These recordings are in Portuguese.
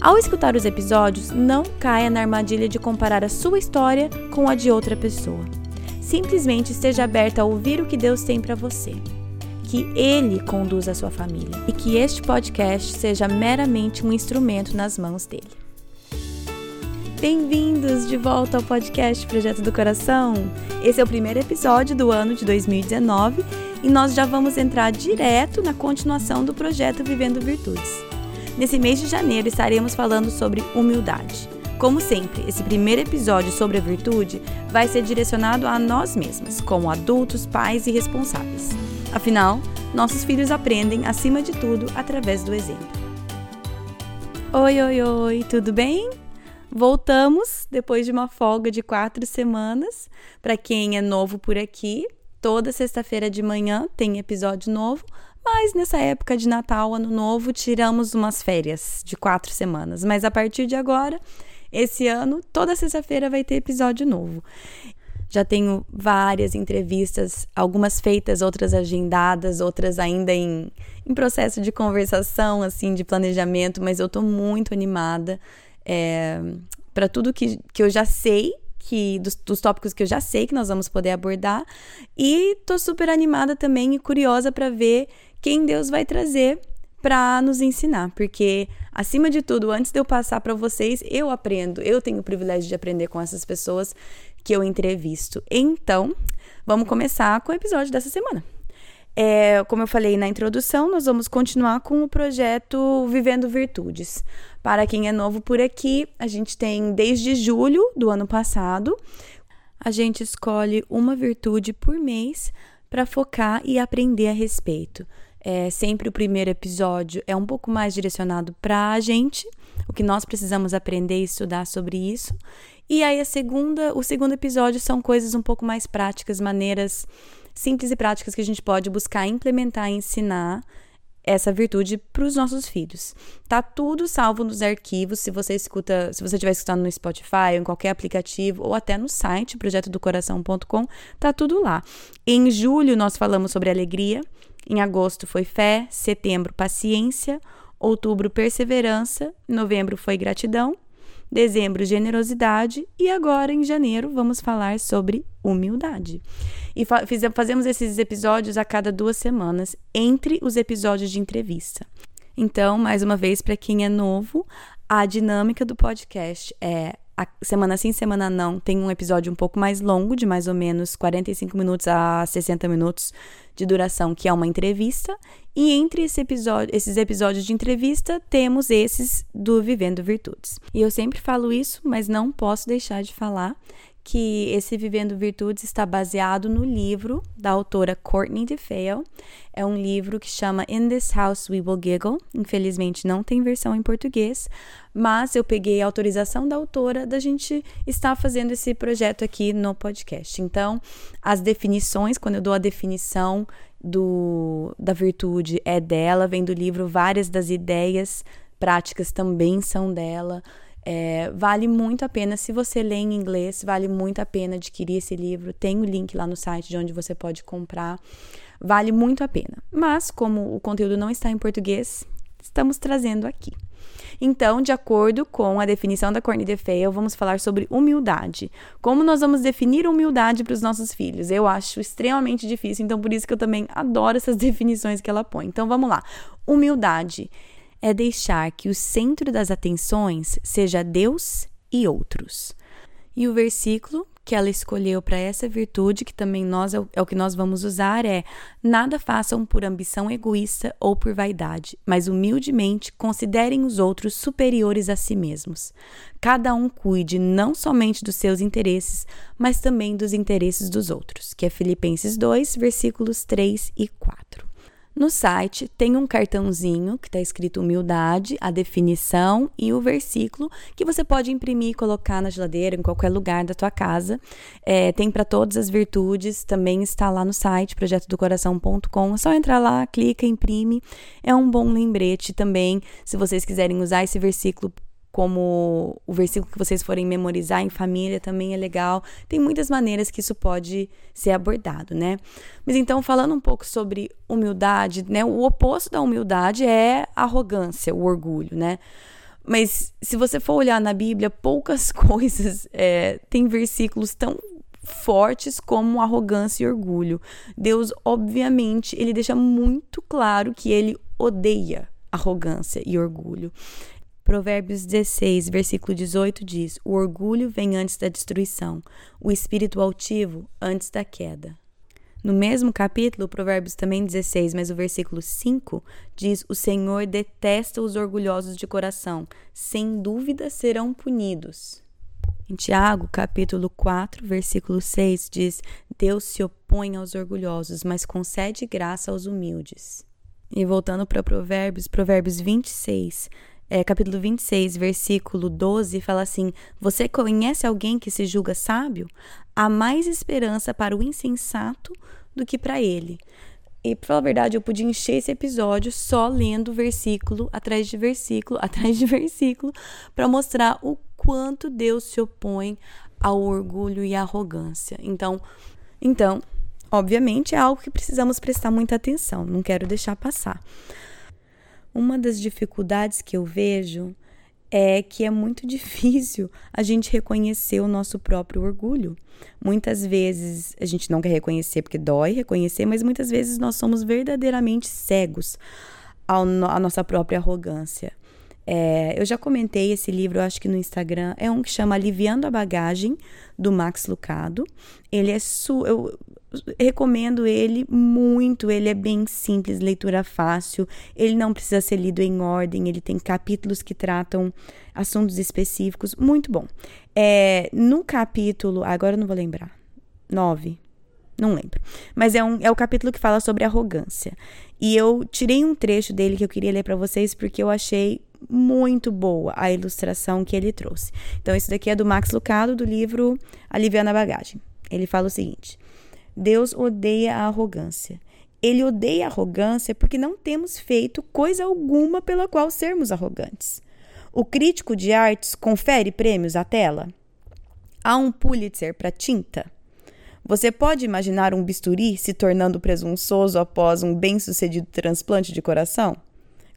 Ao escutar os episódios, não caia na armadilha de comparar a sua história com a de outra pessoa. Simplesmente esteja aberta a ouvir o que Deus tem para você. Que Ele conduza a sua família e que este podcast seja meramente um instrumento nas mãos dele. Bem-vindos de volta ao podcast Projeto do Coração. Esse é o primeiro episódio do ano de 2019 e nós já vamos entrar direto na continuação do projeto Vivendo Virtudes. Nesse mês de janeiro estaremos falando sobre humildade. Como sempre, esse primeiro episódio sobre a virtude vai ser direcionado a nós mesmas, como adultos, pais e responsáveis. Afinal, nossos filhos aprendem, acima de tudo, através do exemplo. Oi, oi, oi, tudo bem? Voltamos depois de uma folga de quatro semanas. Para quem é novo por aqui, toda sexta-feira de manhã tem episódio novo, mas nessa época de Natal, Ano Novo, tiramos umas férias de quatro semanas. Mas a partir de agora, esse ano, toda sexta-feira vai ter episódio novo. Já tenho várias entrevistas, algumas feitas, outras agendadas, outras ainda em, em processo de conversação, assim, de planejamento, mas eu tô muito animada é, para tudo que, que eu já sei que dos, dos, tópicos que eu já sei que nós vamos poder abordar e tô super animada também e curiosa para ver quem Deus vai trazer para nos ensinar, porque acima de tudo, antes de eu passar para vocês, eu aprendo, eu tenho o privilégio de aprender com essas pessoas que eu entrevisto. Então, vamos começar com o episódio dessa semana. É, como eu falei na introdução, nós vamos continuar com o projeto Vivendo Virtudes. Para quem é novo por aqui, a gente tem desde julho do ano passado, a gente escolhe uma virtude por mês para focar e aprender a respeito. É, sempre o primeiro episódio é um pouco mais direcionado para a gente, o que nós precisamos aprender e estudar sobre isso. E aí a segunda, o segundo episódio são coisas um pouco mais práticas, maneiras simples e práticas que a gente pode buscar implementar e ensinar essa virtude para os nossos filhos. Tá tudo salvo nos arquivos, se você escuta, se você estiver escutando no Spotify, em qualquer aplicativo, ou até no site projetodocoração.com, tá tudo lá. Em julho nós falamos sobre alegria, em agosto foi fé, setembro paciência, outubro perseverança, novembro foi gratidão, dezembro generosidade e agora em janeiro vamos falar sobre humildade. E fa fazemos esses episódios a cada duas semanas entre os episódios de entrevista. Então, mais uma vez, para quem é novo, a dinâmica do podcast é a semana sim, semana não, tem um episódio um pouco mais longo, de mais ou menos 45 minutos a 60 minutos de duração, que é uma entrevista. E entre esse episódio, esses episódios de entrevista, temos esses do Vivendo Virtudes. E eu sempre falo isso, mas não posso deixar de falar que esse Vivendo Virtudes está baseado no livro da autora Courtney DeFeo. É um livro que chama In This House We Will Giggle. Infelizmente não tem versão em português, mas eu peguei a autorização da autora da gente estar fazendo esse projeto aqui no podcast. Então, as definições, quando eu dou a definição do, da virtude é dela, vem do livro, várias das ideias práticas também são dela. É, vale muito a pena, se você lê em inglês, vale muito a pena adquirir esse livro. Tem o link lá no site de onde você pode comprar. Vale muito a pena. Mas, como o conteúdo não está em português, estamos trazendo aqui. Então, de acordo com a definição da Courtney DeFeo, vamos falar sobre humildade. Como nós vamos definir humildade para os nossos filhos? Eu acho extremamente difícil, então por isso que eu também adoro essas definições que ela põe. Então, vamos lá. Humildade é deixar que o centro das atenções seja Deus e outros. E o versículo que ela escolheu para essa virtude, que também nós é o, é o que nós vamos usar, é: nada façam por ambição egoísta ou por vaidade, mas humildemente considerem os outros superiores a si mesmos. Cada um cuide não somente dos seus interesses, mas também dos interesses dos outros, que é Filipenses 2, versículos 3 e 4. No site tem um cartãozinho que está escrito humildade, a definição e o versículo que você pode imprimir e colocar na geladeira, em qualquer lugar da tua casa. É, tem para todas as virtudes, também está lá no site projetodocoração.com. É só entrar lá, clica, imprime. É um bom lembrete também, se vocês quiserem usar esse versículo como o versículo que vocês forem memorizar em família também é legal. Tem muitas maneiras que isso pode ser abordado, né? Mas então, falando um pouco sobre humildade, né? O oposto da humildade é a arrogância, o orgulho, né? Mas se você for olhar na Bíblia, poucas coisas é, tem versículos tão fortes como arrogância e orgulho. Deus, obviamente, ele deixa muito claro que ele odeia arrogância e orgulho. Provérbios 16, versículo 18 diz: O orgulho vem antes da destruição, o espírito altivo antes da queda. No mesmo capítulo, Provérbios também 16, mas o versículo 5 diz: O Senhor detesta os orgulhosos de coração, sem dúvida serão punidos. Em Tiago, capítulo 4, versículo 6 diz: Deus se opõe aos orgulhosos, mas concede graça aos humildes. E voltando para Provérbios, Provérbios 26, é, capítulo 26, versículo 12, fala assim: Você conhece alguém que se julga sábio? Há mais esperança para o insensato do que para ele. E, pra falar a verdade, eu podia encher esse episódio só lendo versículo atrás de versículo atrás de versículo para mostrar o quanto Deus se opõe ao orgulho e à arrogância. Então, então, obviamente é algo que precisamos prestar muita atenção, não quero deixar passar. Uma das dificuldades que eu vejo é que é muito difícil a gente reconhecer o nosso próprio orgulho. Muitas vezes a gente não quer reconhecer porque dói reconhecer, mas muitas vezes nós somos verdadeiramente cegos à nossa própria arrogância. É, eu já comentei esse livro, acho que no Instagram, é um que chama Aliviando a Bagagem, do Max Lucado. Ele é su eu recomendo ele muito, ele é bem simples, leitura fácil, ele não precisa ser lido em ordem, ele tem capítulos que tratam assuntos específicos, muito bom. É, no capítulo, agora eu não vou lembrar, nove, não lembro. Mas é, um, é o capítulo que fala sobre arrogância. E eu tirei um trecho dele que eu queria ler para vocês porque eu achei muito boa a ilustração que ele trouxe. Então, isso daqui é do Max Lucado, do livro Aliviando a Bagagem. Ele fala o seguinte: Deus odeia a arrogância. Ele odeia a arrogância porque não temos feito coisa alguma pela qual sermos arrogantes. O crítico de artes confere prêmios à tela? Há um Pulitzer para tinta? Você pode imaginar um bisturi se tornando presunçoso após um bem-sucedido transplante de coração?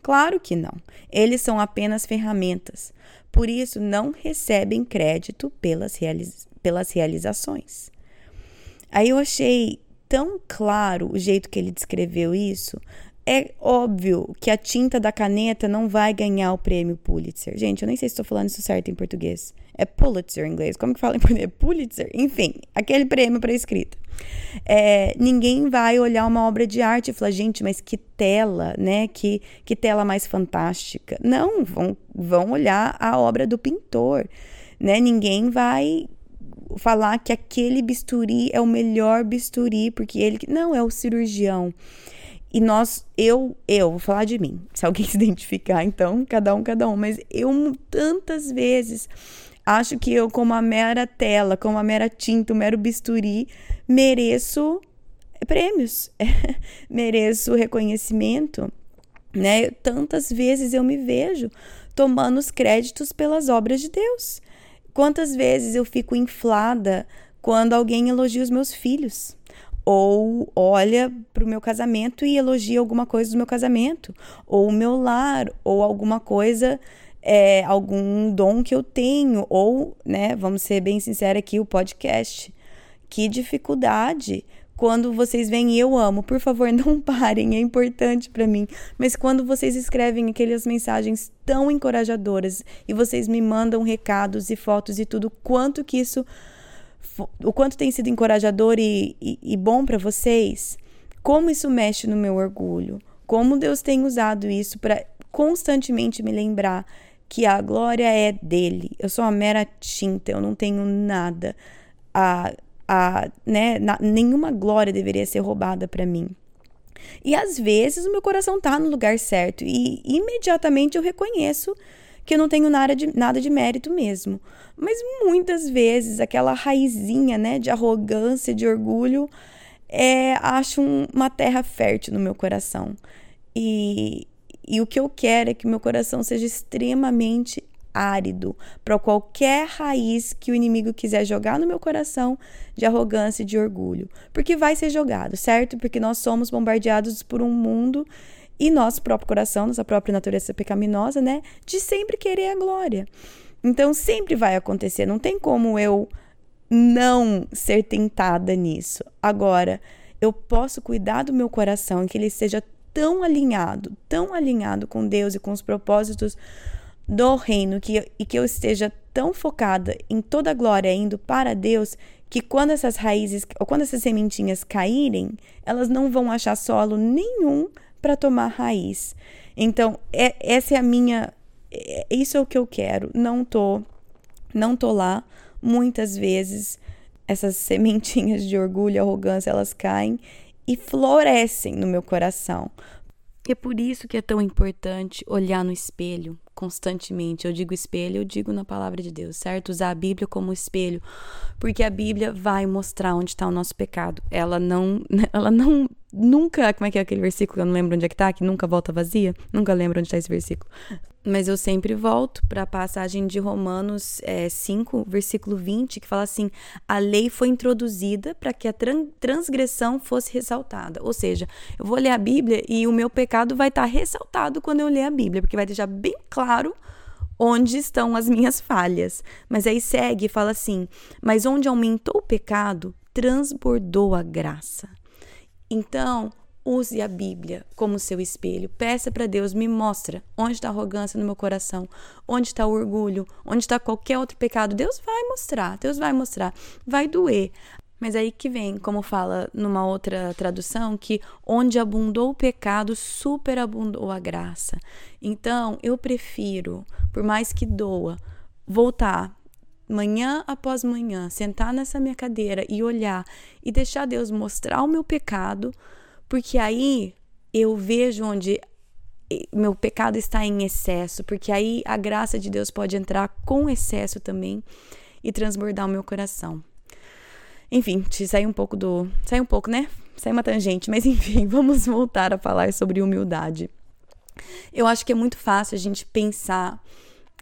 Claro que não. Eles são apenas ferramentas. Por isso, não recebem crédito pelas, pelas realizações. Aí eu achei tão claro o jeito que ele descreveu isso. É óbvio que a tinta da caneta não vai ganhar o prêmio Pulitzer. Gente, eu nem sei se estou falando isso certo em português. É Pulitzer em inglês. Como que fala em português? Pulitzer? Enfim, aquele prêmio para escrita. É, ninguém vai olhar uma obra de arte e falar, gente, mas que tela, né? Que, que tela mais fantástica. Não, vão, vão olhar a obra do pintor, né? Ninguém vai falar que aquele bisturi é o melhor bisturi, porque ele. Não, é o cirurgião. E nós, eu, eu, vou falar de mim. Se alguém se identificar, então, cada um, cada um. Mas eu, tantas vezes, acho que eu, como a mera tela, como a mera tinta, o mero bisturi, mereço prêmios, mereço reconhecimento, né? Tantas vezes eu me vejo tomando os créditos pelas obras de Deus. Quantas vezes eu fico inflada quando alguém elogia os meus filhos? Ou olha para o meu casamento e elogia alguma coisa do meu casamento, ou o meu lar, ou alguma coisa é, algum dom que eu tenho, ou, né, vamos ser bem sinceros aqui, o podcast. Que dificuldade quando vocês vêm eu amo, por favor, não parem, é importante para mim. Mas quando vocês escrevem aquelas mensagens tão encorajadoras e vocês me mandam recados e fotos e tudo, quanto que isso, o quanto tem sido encorajador e, e, e bom para vocês, como isso mexe no meu orgulho, como Deus tem usado isso para constantemente me lembrar que a glória é dele. Eu sou uma mera tinta, eu não tenho nada. A, a, né, na, nenhuma glória deveria ser roubada para mim. E às vezes o meu coração tá no lugar certo e imediatamente eu reconheço que eu não tenho nada de, nada de mérito mesmo. Mas muitas vezes aquela raizinha, né, de arrogância, de orgulho, é, acho um, uma terra fértil no meu coração. E, e o que eu quero é que meu coração seja extremamente árido para qualquer raiz que o inimigo quiser jogar no meu coração de arrogância e de orgulho. Porque vai ser jogado, certo? Porque nós somos bombardeados por um mundo e nosso próprio coração, nossa própria natureza pecaminosa, né? De sempre querer a glória. Então sempre vai acontecer, não tem como eu não ser tentada nisso. Agora, eu posso cuidar do meu coração, que ele seja tão alinhado, tão alinhado com Deus e com os propósitos do reino, que, e que eu esteja tão focada em toda a glória indo para Deus, que quando essas raízes, ou quando essas sementinhas caírem, elas não vão achar solo nenhum para tomar raiz. Então, é, essa é a minha. É, isso é o que eu quero. Não tô, não tô lá. Muitas vezes essas sementinhas de orgulho, arrogância, elas caem e florescem no meu coração. É por isso que é tão importante olhar no espelho constantemente. Eu digo espelho, eu digo na palavra de Deus, certo? Usar a Bíblia como espelho, porque a Bíblia vai mostrar onde está o nosso pecado. Ela não, ela não nunca, como é que é aquele versículo? Eu não lembro onde é que tá, que nunca volta vazia. Nunca lembro onde está esse versículo. Mas eu sempre volto para a passagem de Romanos é, 5, versículo 20, que fala assim: a lei foi introduzida para que a transgressão fosse ressaltada. Ou seja, eu vou ler a Bíblia e o meu pecado vai estar tá ressaltado quando eu ler a Bíblia, porque vai deixar bem claro onde estão as minhas falhas. Mas aí segue e fala assim: mas onde aumentou o pecado, transbordou a graça. Então, use a Bíblia como seu espelho. Peça para Deus, me mostra onde está a arrogância no meu coração, onde está o orgulho, onde está qualquer outro pecado. Deus vai mostrar, Deus vai mostrar. Vai doer. Mas aí que vem, como fala numa outra tradução, que onde abundou o pecado, superabundou a graça. Então, eu prefiro, por mais que doa, voltar manhã após manhã, sentar nessa minha cadeira e olhar e deixar Deus mostrar o meu pecado, porque aí eu vejo onde meu pecado está em excesso, porque aí a graça de Deus pode entrar com excesso também e transbordar o meu coração. Enfim, te sair um pouco do. Sai um pouco, né? Sai uma tangente, mas enfim, vamos voltar a falar sobre humildade. Eu acho que é muito fácil a gente pensar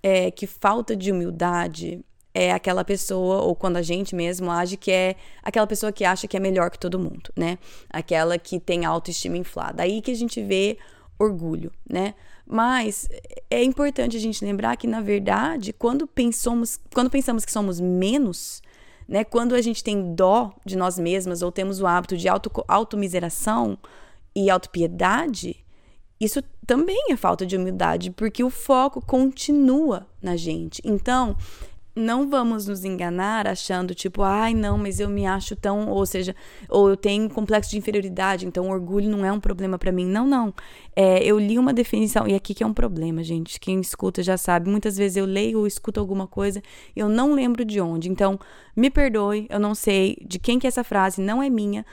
é, que falta de humildade é aquela pessoa, ou quando a gente mesmo age, que é aquela pessoa que acha que é melhor que todo mundo, né? Aquela que tem autoestima inflada. Aí que a gente vê orgulho, né? Mas é importante a gente lembrar que, na verdade, quando pensamos, quando pensamos que somos menos, né? Quando a gente tem dó de nós mesmas ou temos o hábito de auto, automiseração e autopiedade, isso também é falta de humildade, porque o foco continua na gente. Então, não vamos nos enganar achando tipo, ai, não, mas eu me acho tão, ou seja, ou eu tenho complexo de inferioridade, então orgulho não é um problema para mim. Não, não. É, eu li uma definição, e aqui que é um problema, gente. Quem escuta já sabe. Muitas vezes eu leio ou escuto alguma coisa, eu não lembro de onde. Então, me perdoe, eu não sei de quem que é essa frase, não é minha,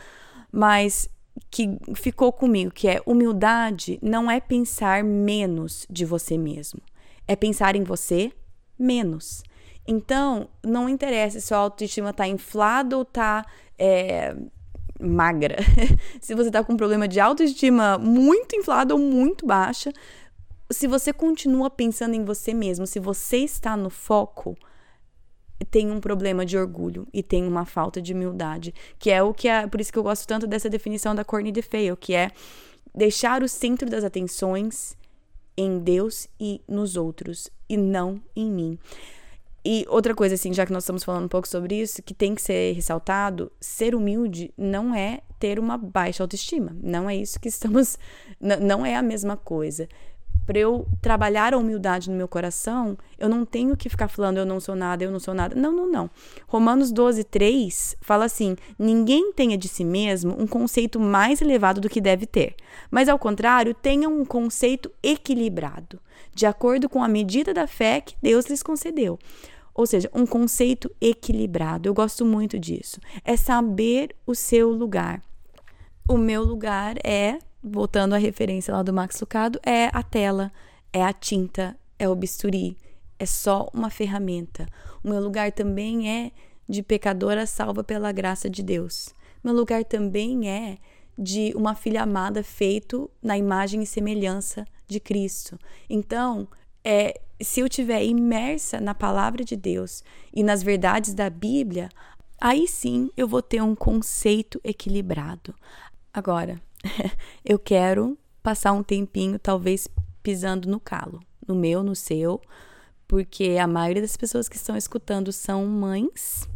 mas que ficou comigo, que é humildade não é pensar menos de você mesmo, é pensar em você menos. Então, não interessa se a autoestima tá inflada ou tá é, magra. se você tá com um problema de autoestima muito inflada ou muito baixa, se você continua pensando em você mesmo, se você está no foco, tem um problema de orgulho e tem uma falta de humildade, que é o que é, por isso que eu gosto tanto dessa definição da Courtney DeFeo, que é deixar o centro das atenções em Deus e nos outros e não em mim. E outra coisa, assim, já que nós estamos falando um pouco sobre isso, que tem que ser ressaltado: ser humilde não é ter uma baixa autoestima. Não é isso que estamos. Não é a mesma coisa. Para eu trabalhar a humildade no meu coração, eu não tenho que ficar falando eu não sou nada, eu não sou nada. Não, não, não. Romanos 12, 3 fala assim: ninguém tenha de si mesmo um conceito mais elevado do que deve ter, mas ao contrário, tenha um conceito equilibrado, de acordo com a medida da fé que Deus lhes concedeu. Ou seja, um conceito equilibrado. Eu gosto muito disso. É saber o seu lugar. O meu lugar é voltando à referência lá do Max Lucado, é a tela, é a tinta, é o bisturi, é só uma ferramenta. O meu lugar também é de pecadora salva pela graça de Deus. Meu lugar também é de uma filha amada feito na imagem e semelhança de Cristo. Então, é, se eu tiver imersa na palavra de Deus e nas verdades da Bíblia, aí sim eu vou ter um conceito equilibrado. Agora, eu quero passar um tempinho, talvez pisando no calo, no meu, no seu, porque a maioria das pessoas que estão escutando são mães.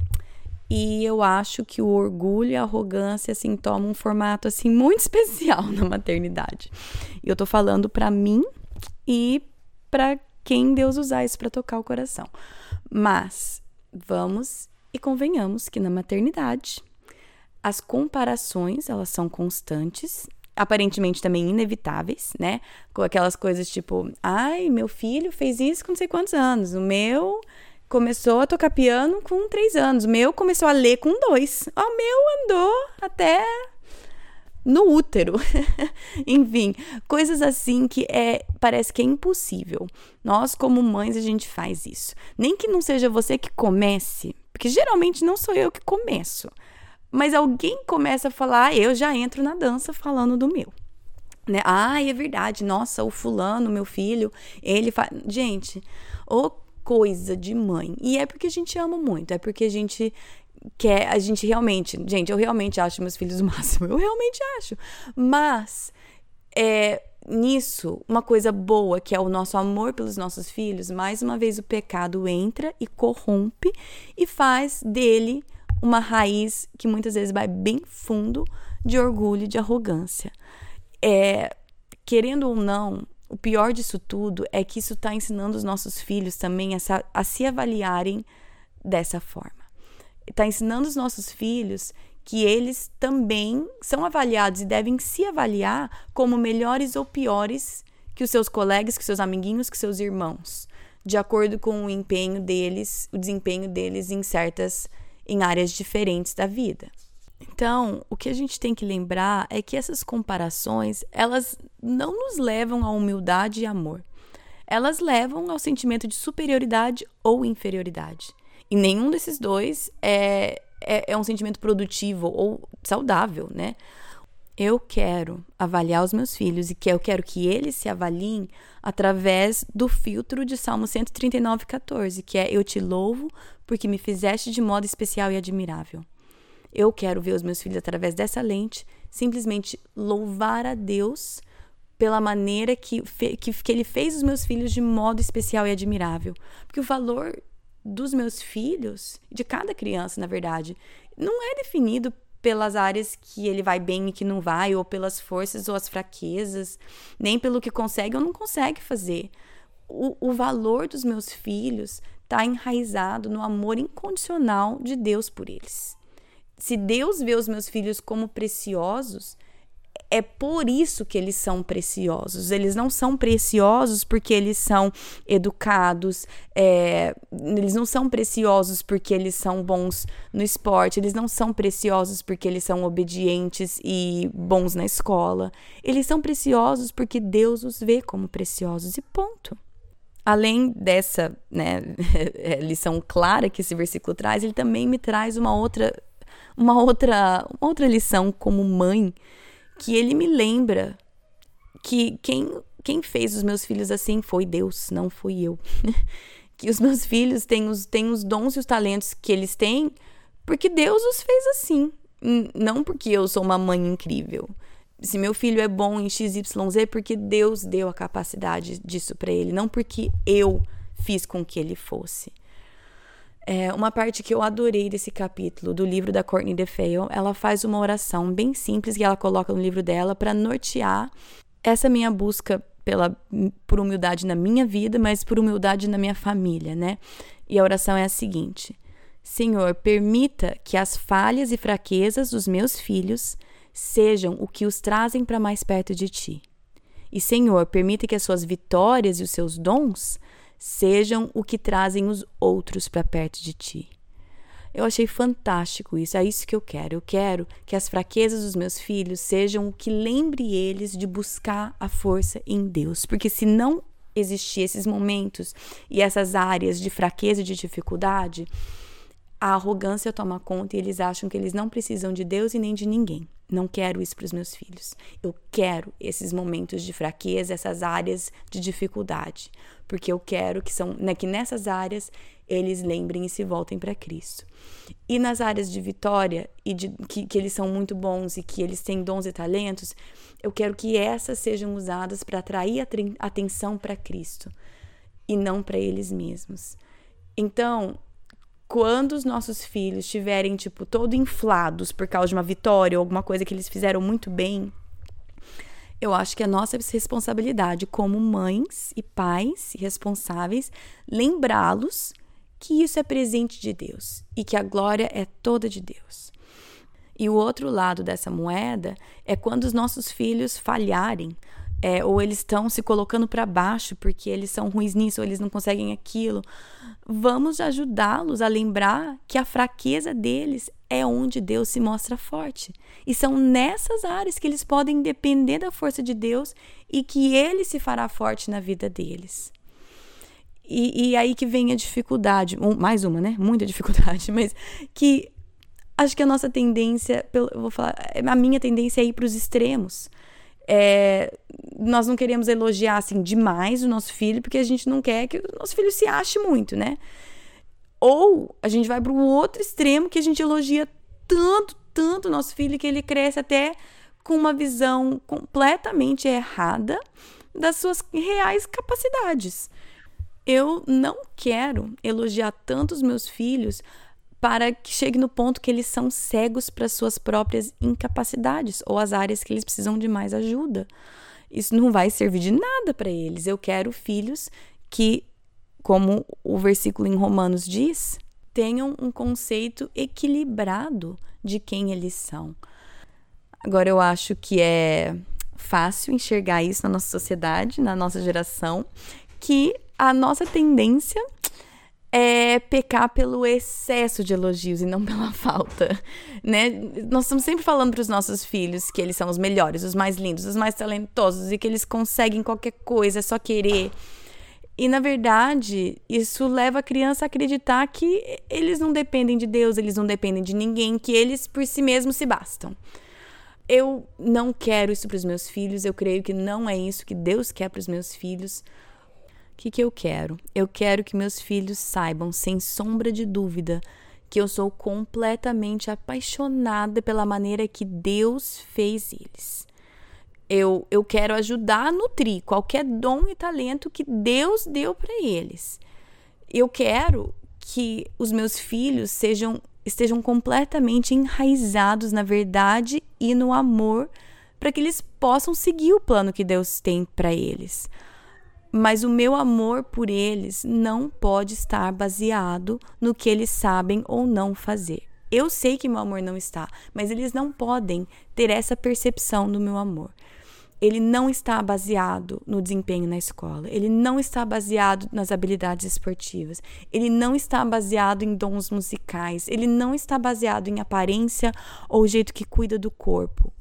E eu acho que o orgulho e a arrogância assim tomam um formato assim muito especial na maternidade. E eu tô falando para mim e para quem Deus usar isso para tocar o coração. Mas vamos e convenhamos que na maternidade as comparações, elas são constantes, aparentemente também inevitáveis, né? Com aquelas coisas tipo, ai, meu filho fez isso com não sei quantos anos, o meu começou a tocar piano com três anos, o meu começou a ler com dois, o meu andou até no útero. Enfim, coisas assim que é parece que é impossível. Nós como mães a gente faz isso. Nem que não seja você que comece, porque geralmente não sou eu que começo. Mas alguém começa a falar, ah, eu já entro na dança falando do meu. Né? Ah, é verdade. Nossa, o fulano, meu filho, ele faz. Gente, ô coisa de mãe. E é porque a gente ama muito, é porque a gente quer, a gente realmente, gente, eu realmente acho meus filhos o máximo. Eu realmente acho. Mas é nisso, uma coisa boa, que é o nosso amor pelos nossos filhos, mais uma vez o pecado entra e corrompe e faz dele uma raiz que muitas vezes vai bem fundo de orgulho, de arrogância. É, querendo ou não, o pior disso tudo é que isso está ensinando os nossos filhos também a se avaliarem dessa forma. Está ensinando os nossos filhos que eles também são avaliados e devem se avaliar como melhores ou piores que os seus colegas, que seus amiguinhos, que seus irmãos, de acordo com o empenho deles, o desempenho deles em certas em áreas diferentes da vida. Então, o que a gente tem que lembrar é que essas comparações, elas não nos levam à humildade e amor. Elas levam ao sentimento de superioridade ou inferioridade. E nenhum desses dois é, é, é um sentimento produtivo ou saudável, né? Eu quero avaliar os meus filhos e que eu quero que eles se avaliem através do filtro de Salmo 139, 14, que é: Eu te louvo porque me fizeste de modo especial e admirável. Eu quero ver os meus filhos através dessa lente, simplesmente louvar a Deus pela maneira que, que, que Ele fez os meus filhos de modo especial e admirável. Porque o valor dos meus filhos, de cada criança, na verdade, não é definido pelas áreas que ele vai bem e que não vai, ou pelas forças ou as fraquezas, nem pelo que consegue ou não consegue fazer. O, o valor dos meus filhos está enraizado no amor incondicional de Deus por eles. Se Deus vê os meus filhos como preciosos, é por isso que eles são preciosos. Eles não são preciosos porque eles são educados, é, eles não são preciosos porque eles são bons no esporte, eles não são preciosos porque eles são obedientes e bons na escola. Eles são preciosos porque Deus os vê como preciosos e ponto. Além dessa né, lição clara que esse versículo traz, ele também me traz uma outra, uma outra, uma outra lição como mãe, que ele me lembra que quem, quem fez os meus filhos assim foi Deus, não fui eu. que os meus filhos têm os, têm os dons e os talentos que eles têm porque Deus os fez assim, não porque eu sou uma mãe incrível se meu filho é bom em XYZ, é porque Deus deu a capacidade disso para ele, não porque eu fiz com que ele fosse. É, uma parte que eu adorei desse capítulo do livro da Courtney DeFeo, ela faz uma oração bem simples que ela coloca no livro dela para nortear essa minha busca pela por humildade na minha vida, mas por humildade na minha família, né? E a oração é a seguinte: Senhor, permita que as falhas e fraquezas dos meus filhos sejam o que os trazem para mais perto de ti. E, Senhor, permita que as suas vitórias e os seus dons sejam o que trazem os outros para perto de ti. Eu achei fantástico isso, é isso que eu quero. Eu quero que as fraquezas dos meus filhos sejam o que lembre eles de buscar a força em Deus, porque se não existir esses momentos e essas áreas de fraqueza e de dificuldade, a arrogância toma conta e eles acham que eles não precisam de Deus e nem de ninguém. Não quero isso para os meus filhos. Eu quero esses momentos de fraqueza, essas áreas de dificuldade, porque eu quero que são né, que nessas áreas eles lembrem e se voltem para Cristo. E nas áreas de vitória e de que, que eles são muito bons e que eles têm dons e talentos, eu quero que essas sejam usadas para atrair a atenção para Cristo e não para eles mesmos. Então, quando os nossos filhos estiverem, tipo, todo inflados por causa de uma vitória ou alguma coisa que eles fizeram muito bem, eu acho que é nossa responsabilidade como mães e pais responsáveis lembrá-los que isso é presente de Deus e que a glória é toda de Deus. E o outro lado dessa moeda é quando os nossos filhos falharem, é, ou eles estão se colocando para baixo porque eles são ruins nisso, ou eles não conseguem aquilo. Vamos ajudá-los a lembrar que a fraqueza deles é onde Deus se mostra forte. E são nessas áreas que eles podem depender da força de Deus e que Ele se fará forte na vida deles. E, e aí que vem a dificuldade, um, mais uma, né? Muita dificuldade, mas que acho que a nossa tendência, eu vou falar, a minha tendência é ir para os extremos. É, nós não queremos elogiar assim demais o nosso filho, porque a gente não quer que o nosso filho se ache muito, né? Ou a gente vai para o outro extremo que a gente elogia tanto, tanto o nosso filho que ele cresce até com uma visão completamente errada das suas reais capacidades. Eu não quero elogiar tanto os meus filhos para que chegue no ponto que eles são cegos para suas próprias incapacidades ou as áreas que eles precisam de mais ajuda. Isso não vai servir de nada para eles. Eu quero filhos que, como o versículo em Romanos diz, tenham um conceito equilibrado de quem eles são. Agora, eu acho que é fácil enxergar isso na nossa sociedade, na nossa geração, que a nossa tendência é pecar pelo excesso de elogios e não pela falta, né? Nós estamos sempre falando para os nossos filhos que eles são os melhores, os mais lindos, os mais talentosos e que eles conseguem qualquer coisa, é só querer. E na verdade, isso leva a criança a acreditar que eles não dependem de Deus, eles não dependem de ninguém, que eles por si mesmos se bastam. Eu não quero isso para os meus filhos, eu creio que não é isso que Deus quer para os meus filhos que, que eu quero? Eu quero que meus filhos saibam, sem sombra de dúvida, que eu sou completamente apaixonada pela maneira que Deus fez eles. Eu, eu quero ajudar a nutrir qualquer dom e talento que Deus deu para eles. Eu quero que os meus filhos sejam estejam completamente enraizados na verdade e no amor para que eles possam seguir o plano que Deus tem para eles mas o meu amor por eles não pode estar baseado no que eles sabem ou não fazer. Eu sei que meu amor não está, mas eles não podem ter essa percepção do meu amor. Ele não está baseado no desempenho na escola, ele não está baseado nas habilidades esportivas, ele não está baseado em dons musicais, ele não está baseado em aparência ou jeito que cuida do corpo.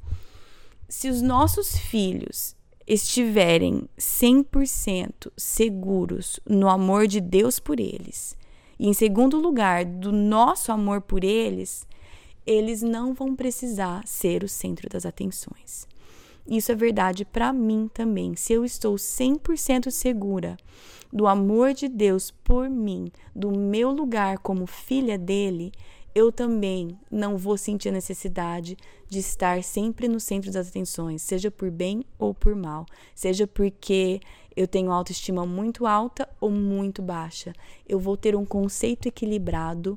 Se os nossos filhos estiverem 100% seguros no amor de Deus por eles, e em segundo lugar, do nosso amor por eles, eles não vão precisar ser o centro das atenções. Isso é verdade para mim também. Se eu estou 100% segura do amor de Deus por mim, do meu lugar como filha dele, eu também não vou sentir a necessidade de estar sempre no centro das atenções, seja por bem ou por mal, seja porque eu tenho autoestima muito alta ou muito baixa. Eu vou ter um conceito equilibrado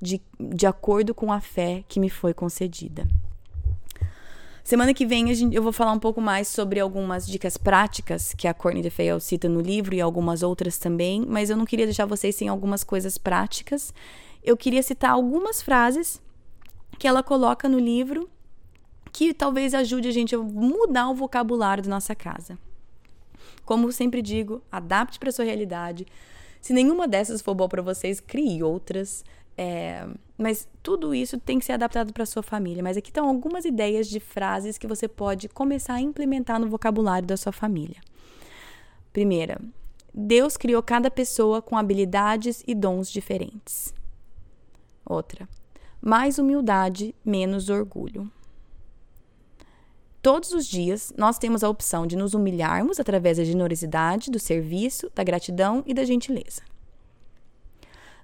de, de acordo com a fé que me foi concedida. Semana que vem eu vou falar um pouco mais sobre algumas dicas práticas que a Courtney DeFeo cita no livro e algumas outras também, mas eu não queria deixar vocês sem algumas coisas práticas eu queria citar algumas frases que ela coloca no livro que talvez ajude a gente a mudar o vocabulário da nossa casa. Como sempre digo, adapte para sua realidade. Se nenhuma dessas for boa para vocês, crie outras. É, mas tudo isso tem que ser adaptado para sua família. Mas aqui estão algumas ideias de frases que você pode começar a implementar no vocabulário da sua família. Primeira, Deus criou cada pessoa com habilidades e dons diferentes. Outra, mais humildade, menos orgulho. Todos os dias, nós temos a opção de nos humilharmos através da generosidade, do serviço, da gratidão e da gentileza.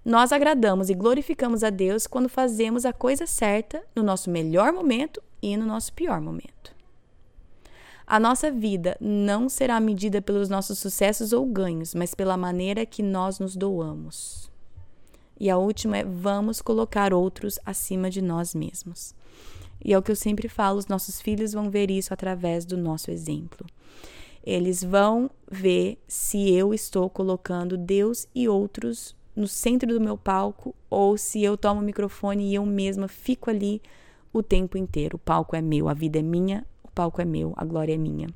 Nós agradamos e glorificamos a Deus quando fazemos a coisa certa no nosso melhor momento e no nosso pior momento. A nossa vida não será medida pelos nossos sucessos ou ganhos, mas pela maneira que nós nos doamos. E a última é: vamos colocar outros acima de nós mesmos. E é o que eu sempre falo: os nossos filhos vão ver isso através do nosso exemplo. Eles vão ver se eu estou colocando Deus e outros no centro do meu palco ou se eu tomo o microfone e eu mesma fico ali o tempo inteiro. O palco é meu, a vida é minha, o palco é meu, a glória é minha.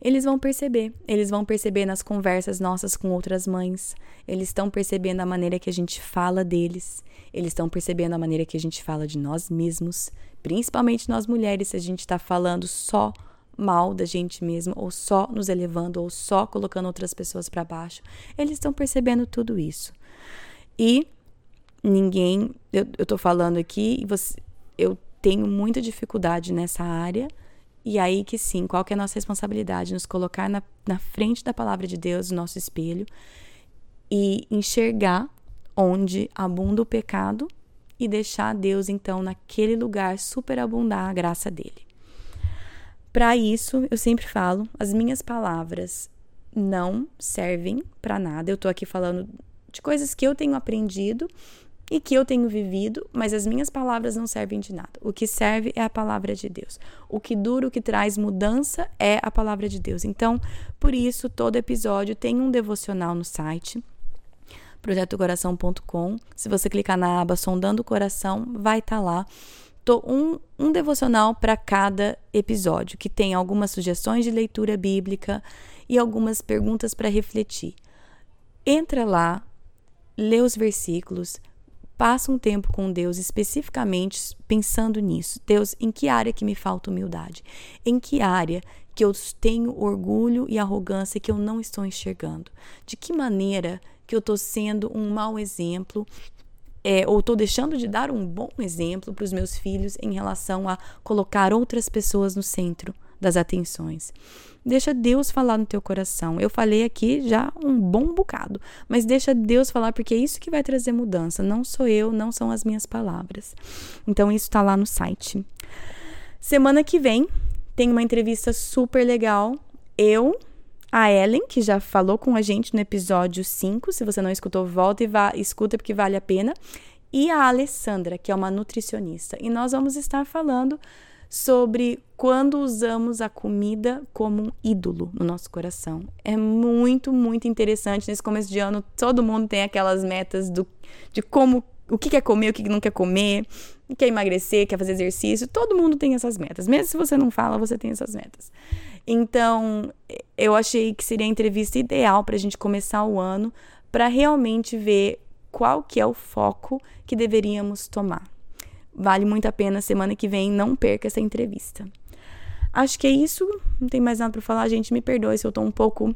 Eles vão perceber, eles vão perceber nas conversas nossas com outras mães, eles estão percebendo a maneira que a gente fala deles, eles estão percebendo a maneira que a gente fala de nós mesmos, principalmente nós mulheres, se a gente está falando só mal da gente mesmo, ou só nos elevando, ou só colocando outras pessoas para baixo. Eles estão percebendo tudo isso. E ninguém, eu, tô falando aqui, você, eu tenho muita dificuldade nessa área. E aí que sim, qual que é a nossa responsabilidade? Nos colocar na, na frente da palavra de Deus, o nosso espelho, e enxergar onde abunda o pecado e deixar Deus, então, naquele lugar superabundar a graça dele. Para isso, eu sempre falo, as minhas palavras não servem para nada. Eu tô aqui falando de coisas que eu tenho aprendido e que eu tenho vivido, mas as minhas palavras não servem de nada. O que serve é a palavra de Deus. O que dura, o que traz mudança é a palavra de Deus. Então, por isso, todo episódio tem um devocional no site projetocoração.com. Se você clicar na aba Sondando o Coração, vai estar tá lá um, um devocional para cada episódio, que tem algumas sugestões de leitura bíblica e algumas perguntas para refletir. Entra lá, lê os versículos, passa um tempo com Deus especificamente pensando nisso. Deus, em que área que me falta humildade? Em que área que eu tenho orgulho e arrogância que eu não estou enxergando? De que maneira que eu estou sendo um mau exemplo é, ou estou deixando de dar um bom exemplo para os meus filhos em relação a colocar outras pessoas no centro das atenções. Deixa Deus falar no teu coração. Eu falei aqui já um bom bocado, mas deixa Deus falar porque é isso que vai trazer mudança. Não sou eu, não são as minhas palavras. Então isso está lá no site. Semana que vem tem uma entrevista super legal. Eu a Ellen, que já falou com a gente no episódio 5. Se você não escutou, volta e vá, escuta porque vale a pena. E a Alessandra, que é uma nutricionista. E nós vamos estar falando sobre quando usamos a comida como um ídolo no nosso coração. É muito, muito interessante. Nesse começo de ano, todo mundo tem aquelas metas do, de como o que quer comer, o que não quer comer, quer emagrecer, quer fazer exercício. Todo mundo tem essas metas. Mesmo se você não fala, você tem essas metas. Então, eu achei que seria a entrevista ideal para a gente começar o ano para realmente ver qual que é o foco que deveríamos tomar. Vale muito a pena semana que vem, não perca essa entrevista. Acho que é isso, não tem mais nada para falar, gente, me perdoe se eu tô um pouco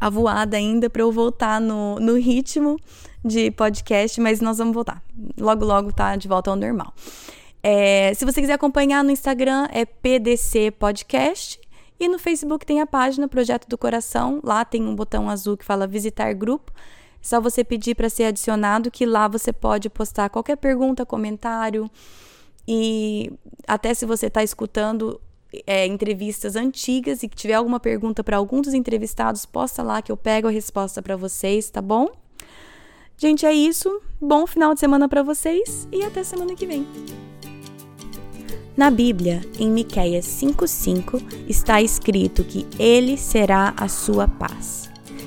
avoada ainda para eu voltar no, no ritmo de podcast, mas nós vamos voltar. Logo, logo tá de volta ao normal. É, se você quiser acompanhar no Instagram, é PDC Podcast. E no Facebook tem a página Projeto do Coração. Lá tem um botão azul que fala visitar grupo. Só você pedir para ser adicionado, que lá você pode postar qualquer pergunta, comentário. E até se você está escutando é, entrevistas antigas e tiver alguma pergunta para algum dos entrevistados, posta lá que eu pego a resposta para vocês, tá bom? Gente, é isso. Bom final de semana para vocês e até semana que vem. Na Bíblia, em Miqueias 5:5, está escrito que ele será a sua paz.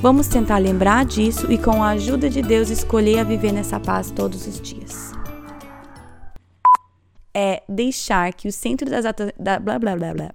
Vamos tentar lembrar disso e, com a ajuda de Deus, escolher a viver nessa paz todos os dias. É deixar que o centro das. Da, blá blá blá blá